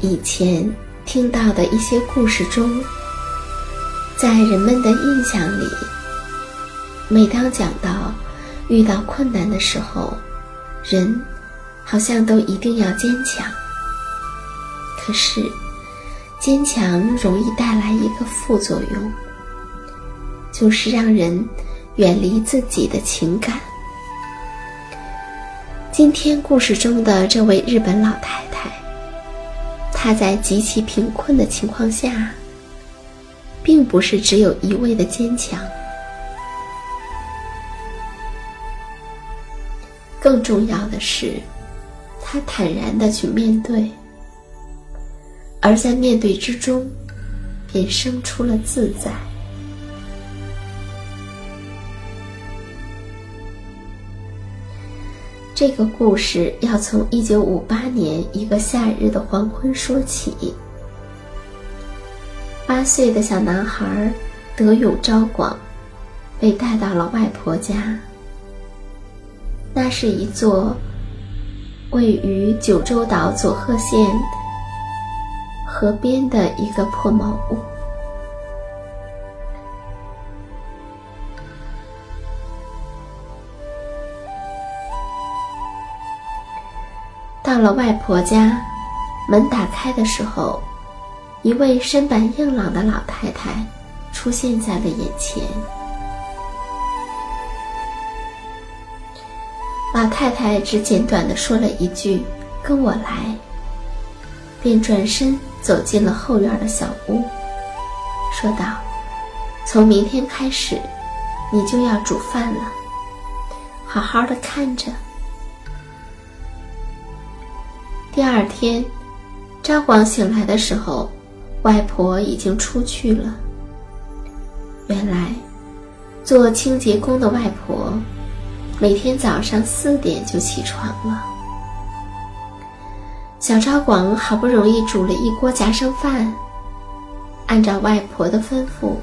以前听到的一些故事中，在人们的印象里，每当讲到遇到困难的时候，人好像都一定要坚强。可是，坚强容易带来一个副作用，就是让人远离自己的情感。今天故事中的这位日本老太太。他在极其贫困的情况下，并不是只有一味的坚强，更重要的是，他坦然的去面对，而在面对之中，便生出了自在。这个故事要从一九五八年一个夏日的黄昏说起。八岁的小男孩德永昭广被带到了外婆家。那是一座位于九州岛佐贺县河边的一个破茅屋。到了外婆家，门打开的时候，一位身板硬朗的老太太出现在了眼前。老太太只简短的说了一句：“跟我来。”便转身走进了后院的小屋，说道：“从明天开始，你就要煮饭了，好好的看着。”第二天，张广醒来的时候，外婆已经出去了。原来，做清洁工的外婆，每天早上四点就起床了。小张广好不容易煮了一锅夹生饭，按照外婆的吩咐，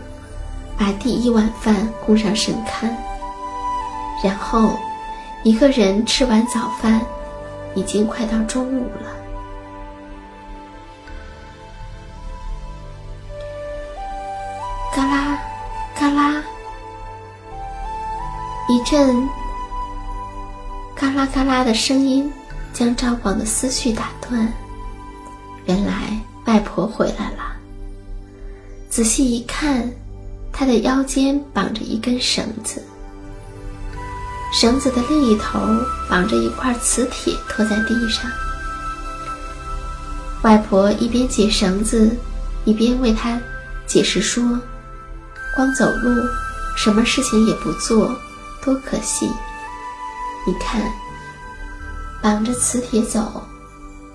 把第一碗饭供上神龛，然后一个人吃完早饭。已经快到中午了。嘎啦，嘎啦，一阵嘎啦嘎啦的声音将赵广的思绪打断。原来外婆回来了。仔细一看，她的腰间绑着一根绳子，绳子的另一头绑着一块磁铁，拖在地上。外婆一边解绳子，一边为他解释说：“光走路，什么事情也不做，多可惜！你看，绑着磁铁走。”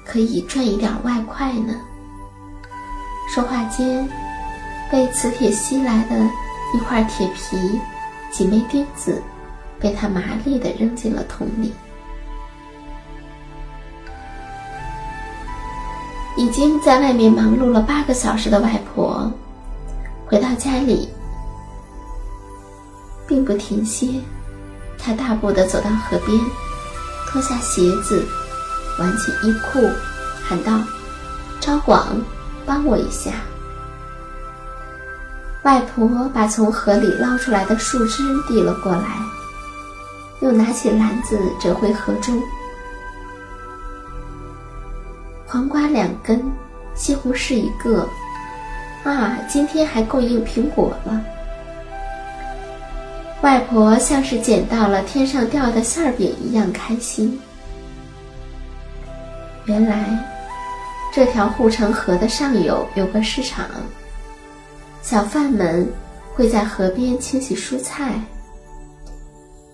可以赚一点外快呢。说话间，被磁铁吸来的一块铁皮、几枚钉子，被他麻利地扔进了桶里。已经在外面忙碌了八个小时的外婆，回到家里，并不停歇。她大步地走到河边，脱下鞋子。挽起衣裤，喊道：“招广，帮我一下。”外婆把从河里捞出来的树枝递了过来，又拿起篮子折回河中。黄瓜两根，西红柿一个，啊，今天还供应苹果了。外婆像是捡到了天上掉的馅饼一样开心。原来，这条护城河的上游有个市场，小贩们会在河边清洗蔬菜。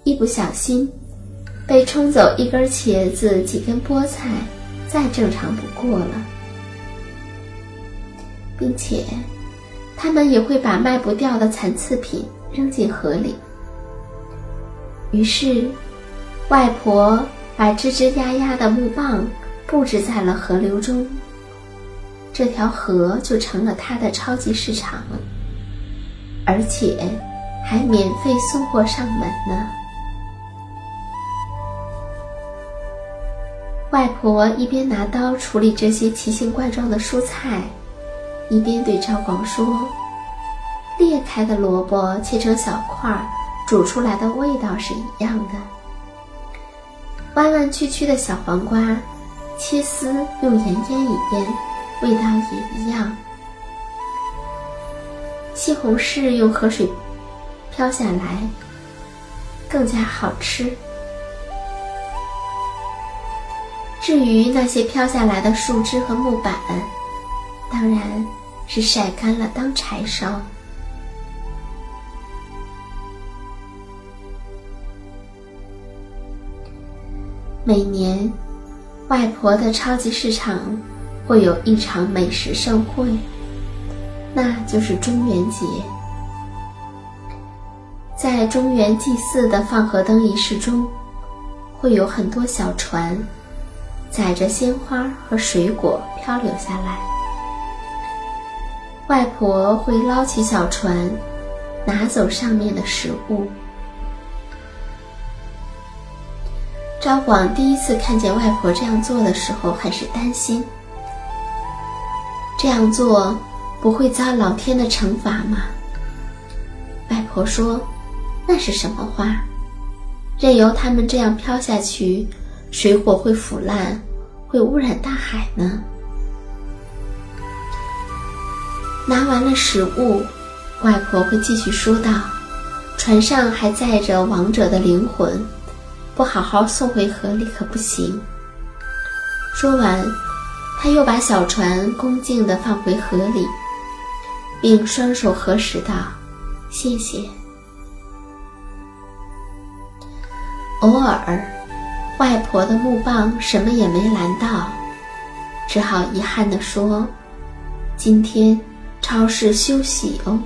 一不小心，被冲走一根茄子、几根菠菜，再正常不过了。并且，他们也会把卖不掉的残次品扔进河里。于是，外婆把吱吱呀呀的木棒。布置在了河流中，这条河就成了他的超级市场，而且还免费送货上门呢。外婆一边拿刀处理这些奇形怪状的蔬菜，一边对赵广说：“裂开的萝卜切成小块，煮出来的味道是一样的；弯弯曲曲的小黄瓜。”切丝用盐腌一腌，味道也一样。西红柿用河水漂下来，更加好吃。至于那些飘下来的树枝和木板，当然是晒干了当柴烧。每年。外婆的超级市场会有一场美食盛会，那就是中元节。在中元祭祀的放河灯仪式中，会有很多小船载着鲜花和水果漂流下来。外婆会捞起小船，拿走上面的食物。赵广第一次看见外婆这样做的时候，还是担心：这样做不会遭老天的惩罚吗？外婆说：“那是什么话？任由他们这样飘下去，水果会腐烂，会污染大海呢。”拿完了食物，外婆会继续说道：“船上还载着亡者的灵魂。”不好好送回河里可不行。说完，他又把小船恭敬地放回河里，并双手合十道：“谢谢。”偶尔，外婆的木棒什么也没拦到，只好遗憾地说：“今天超市休息哦。”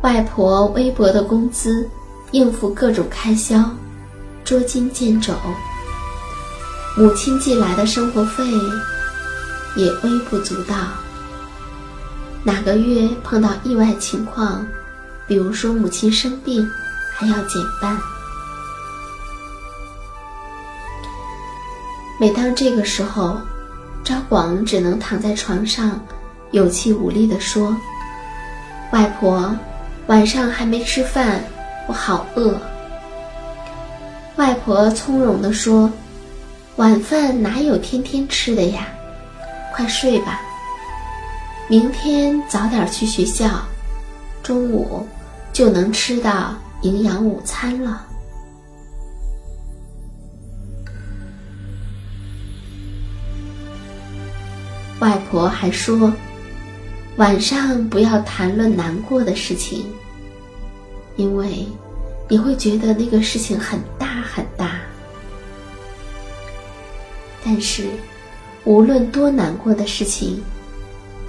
外婆微薄的工资，应付各种开销，捉襟见肘。母亲寄来的生活费，也微不足道。哪个月碰到意外情况，比如说母亲生病，还要减半。每当这个时候，张广只能躺在床上，有气无力地说：“外婆，晚上还没吃饭，我好饿。”外婆从容地说：“晚饭哪有天天吃的呀？快睡吧，明天早点去学校，中午就能吃到营养午餐了。”外婆还说：“晚上不要谈论难过的事情，因为你会觉得那个事情很大很大。但是，无论多难过的事情，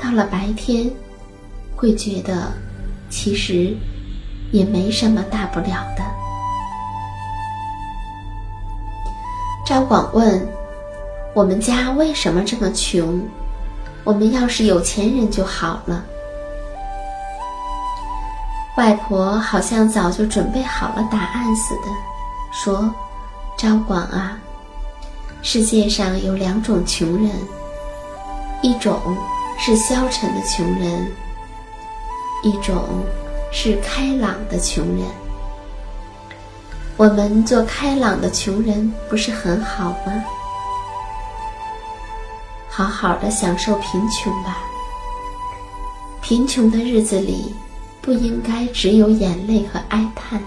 到了白天，会觉得其实也没什么大不了的。”赵广问：“我们家为什么这么穷？”我们要是有钱人就好了。外婆好像早就准备好了答案似的，说：“赵广啊，世界上有两种穷人，一种是消沉的穷人，一种是开朗的穷人。我们做开朗的穷人不是很好吗？”好好的享受贫穷吧。贫穷的日子里，不应该只有眼泪和哀叹。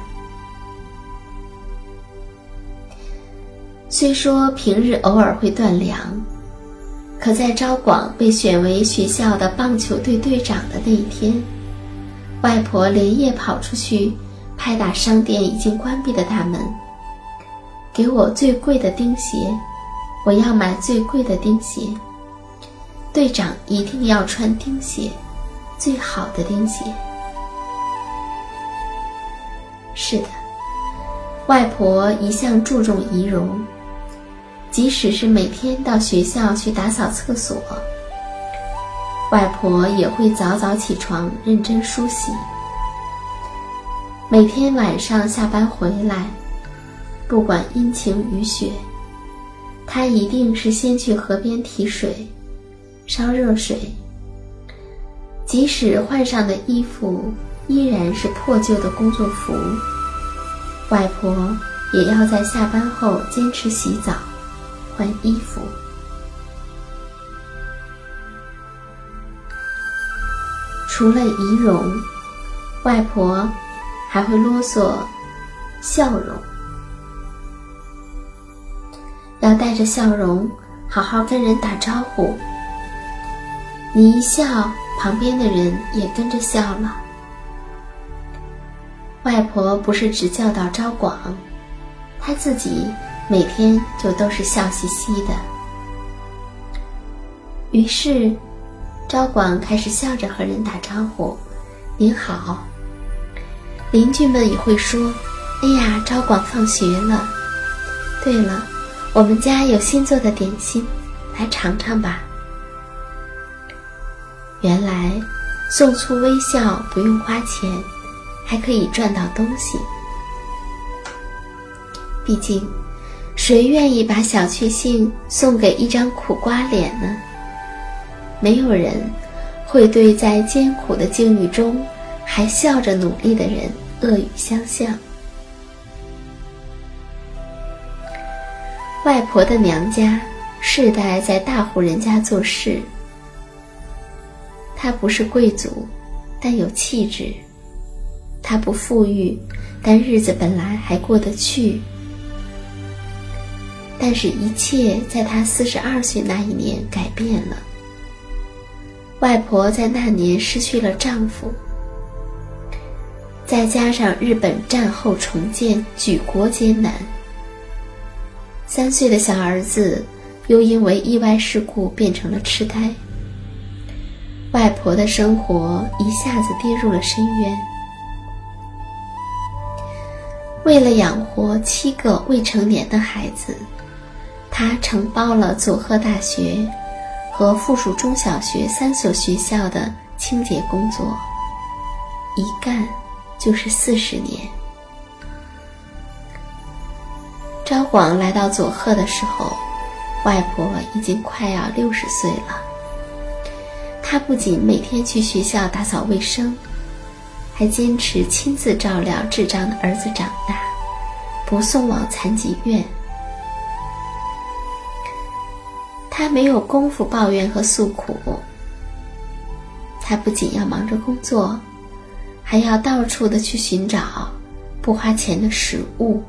虽说平日偶尔会断粮，可在昭广被选为学校的棒球队队长的那一天，外婆连夜跑出去，拍打商店已经关闭的大门，给我最贵的钉鞋，我要买最贵的钉鞋。队长一定要穿钉鞋，最好的钉鞋。是的，外婆一向注重仪容，即使是每天到学校去打扫厕所，外婆也会早早起床认真梳洗。每天晚上下班回来，不管阴晴雨雪，她一定是先去河边提水。烧热水，即使换上的衣服依然是破旧的工作服，外婆也要在下班后坚持洗澡、换衣服。除了仪容，外婆还会啰嗦笑容，要带着笑容好好跟人打招呼。你一笑，旁边的人也跟着笑了。外婆不是只教导昭广，她自己每天就都是笑嘻嘻的。于是，昭广开始笑着和人打招呼：“您好。”邻居们也会说：“哎呀，昭广放学了。对了，我们家有新做的点心，来尝尝吧。”原来，送出微笑不用花钱，还可以赚到东西。毕竟，谁愿意把小确幸送给一张苦瓜脸呢？没有人会对在艰苦的境遇中还笑着努力的人恶语相向。外婆的娘家世代在大户人家做事。他不是贵族，但有气质；他不富裕，但日子本来还过得去。但是，一切在他四十二岁那一年改变了。外婆在那年失去了丈夫，再加上日本战后重建，举国艰难，三岁的小儿子又因为意外事故变成了痴呆。外婆的生活一下子跌入了深渊。为了养活七个未成年的孩子，他承包了佐贺大学和附属中小学三所学校的清洁工作，一干就是四十年。昭广来到佐贺的时候，外婆已经快要六十岁了。他不仅每天去学校打扫卫生，还坚持亲自照料智障的儿子长大，不送往残疾院。他没有功夫抱怨和诉苦。他不仅要忙着工作，还要到处的去寻找不花钱的食物。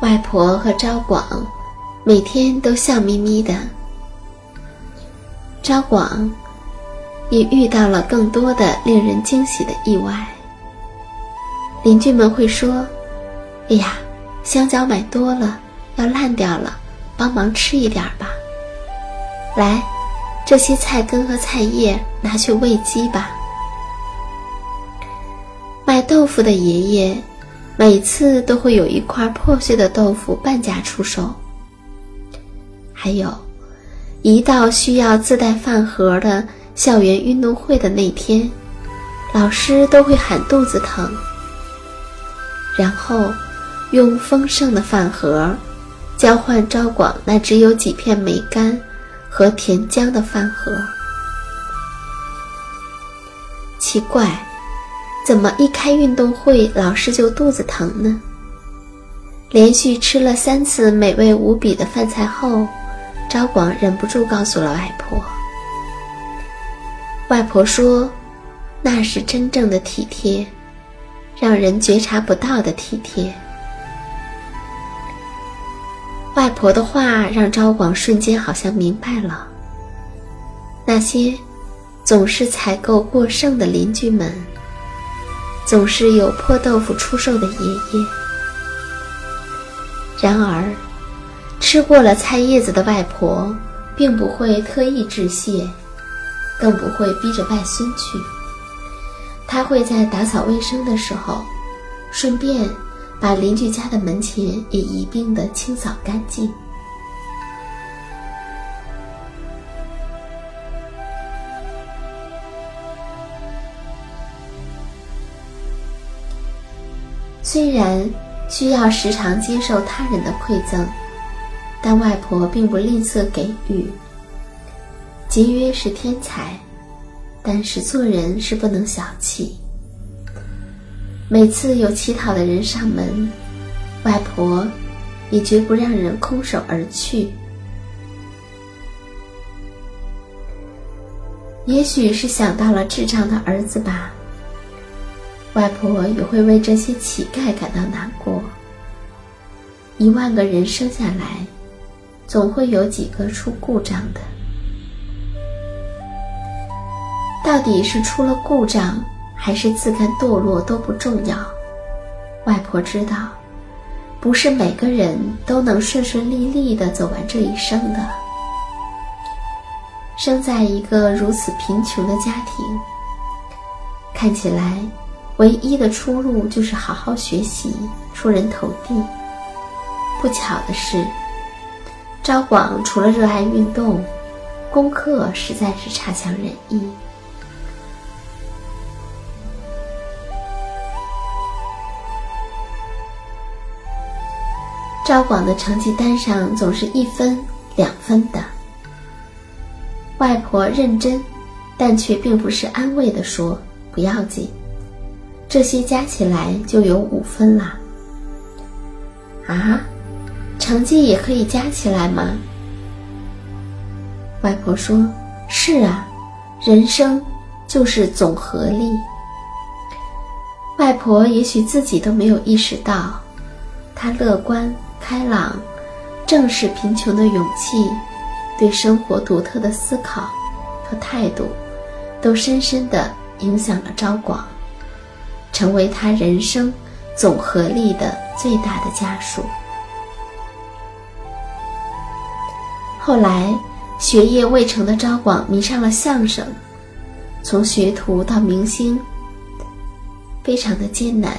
外婆和昭广每天都笑眯眯的。昭广也遇到了更多的令人惊喜的意外。邻居们会说：“哎呀，香蕉买多了，要烂掉了，帮忙吃一点吧。来，这些菜根和菜叶拿去喂鸡吧。”卖豆腐的爷爷。每次都会有一块破碎的豆腐半价出售。还有，一到需要自带饭盒的校园运动会的那天，老师都会喊肚子疼，然后用丰盛的饭盒交换昭广那只有几片梅干和甜浆的饭盒。奇怪。怎么一开运动会，老师就肚子疼呢？连续吃了三次美味无比的饭菜后，昭广忍不住告诉了外婆。外婆说：“那是真正的体贴，让人觉察不到的体贴。”外婆的话让昭广瞬间好像明白了。那些总是采购过剩的邻居们。总是有破豆腐出售的爷爷。然而，吃过了菜叶子的外婆，并不会特意致谢，更不会逼着外孙去。他会在打扫卫生的时候，顺便把邻居家的门前也一并的清扫干净。虽然需要时常接受他人的馈赠，但外婆并不吝啬给予。节约是天才，但是做人是不能小气。每次有乞讨的人上门，外婆也绝不让人空手而去。也许是想到了智障的儿子吧。外婆也会为这些乞丐感到难过。一万个人生下来，总会有几个出故障的。到底是出了故障，还是自甘堕落都不重要。外婆知道，不是每个人都能顺顺利利的走完这一生的。生在一个如此贫穷的家庭，看起来。唯一的出路就是好好学习，出人头地。不巧的是，昭广除了热爱运动，功课实在是差强人意。赵广的成绩单上总是一分、两分的。外婆认真，但却并不是安慰的说：“不要紧。”这些加起来就有五分啦。啊，成绩也可以加起来吗？外婆说：“是啊，人生就是总和力。”外婆也许自己都没有意识到，她乐观开朗、正视贫穷的勇气，对生活独特的思考和态度，都深深的影响了昭广。成为他人生总和力的最大的家属。后来，学业未成的昭广迷上了相声，从学徒到明星，非常的艰难。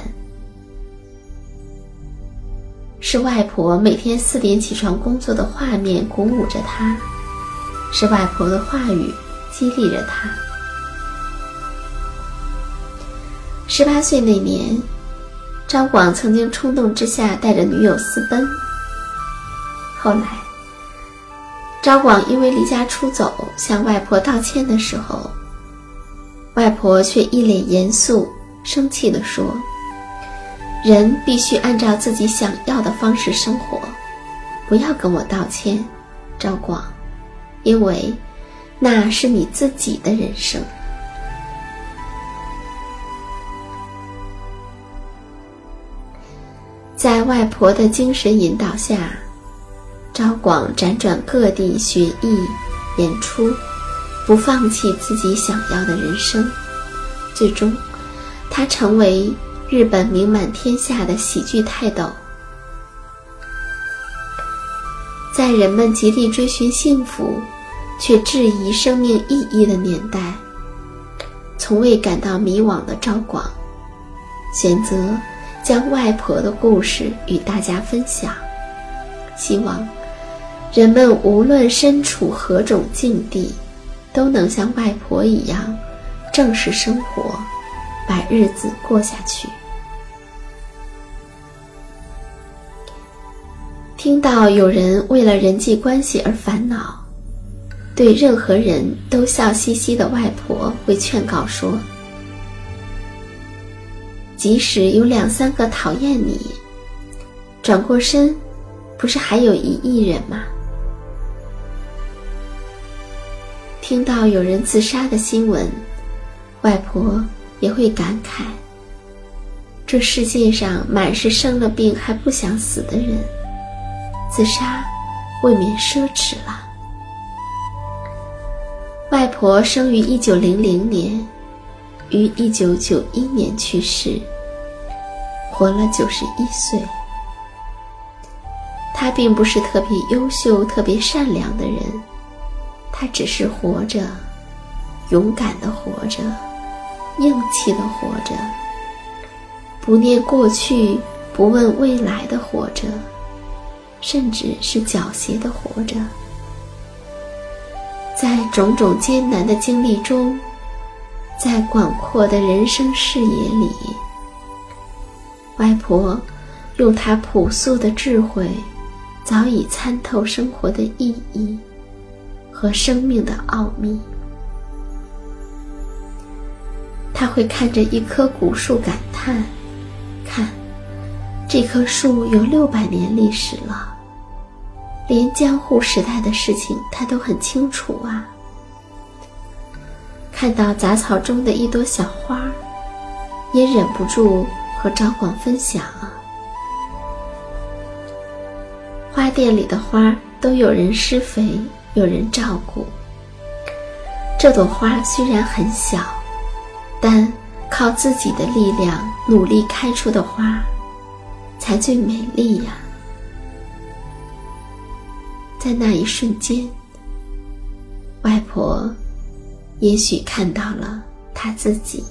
是外婆每天四点起床工作的画面鼓舞着他，是外婆的话语激励着他。十八岁那年，张广曾经冲动之下带着女友私奔。后来，张广因为离家出走向外婆道歉的时候，外婆却一脸严肃、生气地说：“人必须按照自己想要的方式生活，不要跟我道歉，赵广，因为那是你自己的人生。”在外婆的精神引导下，赵广辗转各地学艺、演出，不放弃自己想要的人生。最终，他成为日本名满天下的喜剧泰斗。在人们极力追寻幸福，却质疑生命意义的年代，从未感到迷惘的赵广，选择。将外婆的故事与大家分享，希望人们无论身处何种境地，都能像外婆一样正视生活，把日子过下去。听到有人为了人际关系而烦恼，对任何人都笑嘻嘻的外婆会劝告说。即使有两三个讨厌你，转过身，不是还有一亿人吗？听到有人自杀的新闻，外婆也会感慨：这世界上满是生了病还不想死的人，自杀未免奢侈了。外婆生于一九零零年，于一九九一年去世。活了九十一岁，他并不是特别优秀、特别善良的人，他只是活着，勇敢的活着，硬气的活着，不念过去、不问未来的活着，甚至是狡黠的活着，在种种艰难的经历中，在广阔的人生视野里。外婆用她朴素的智慧，早已参透生活的意义和生命的奥秘。他会看着一棵古树感叹：“看，这棵树有六百年历史了，连江户时代的事情他都很清楚啊。”看到杂草中的一朵小花，也忍不住。和赵广分享，花店里的花都有人施肥，有人照顾。这朵花虽然很小，但靠自己的力量努力开出的花，才最美丽呀。在那一瞬间，外婆也许看到了她自己。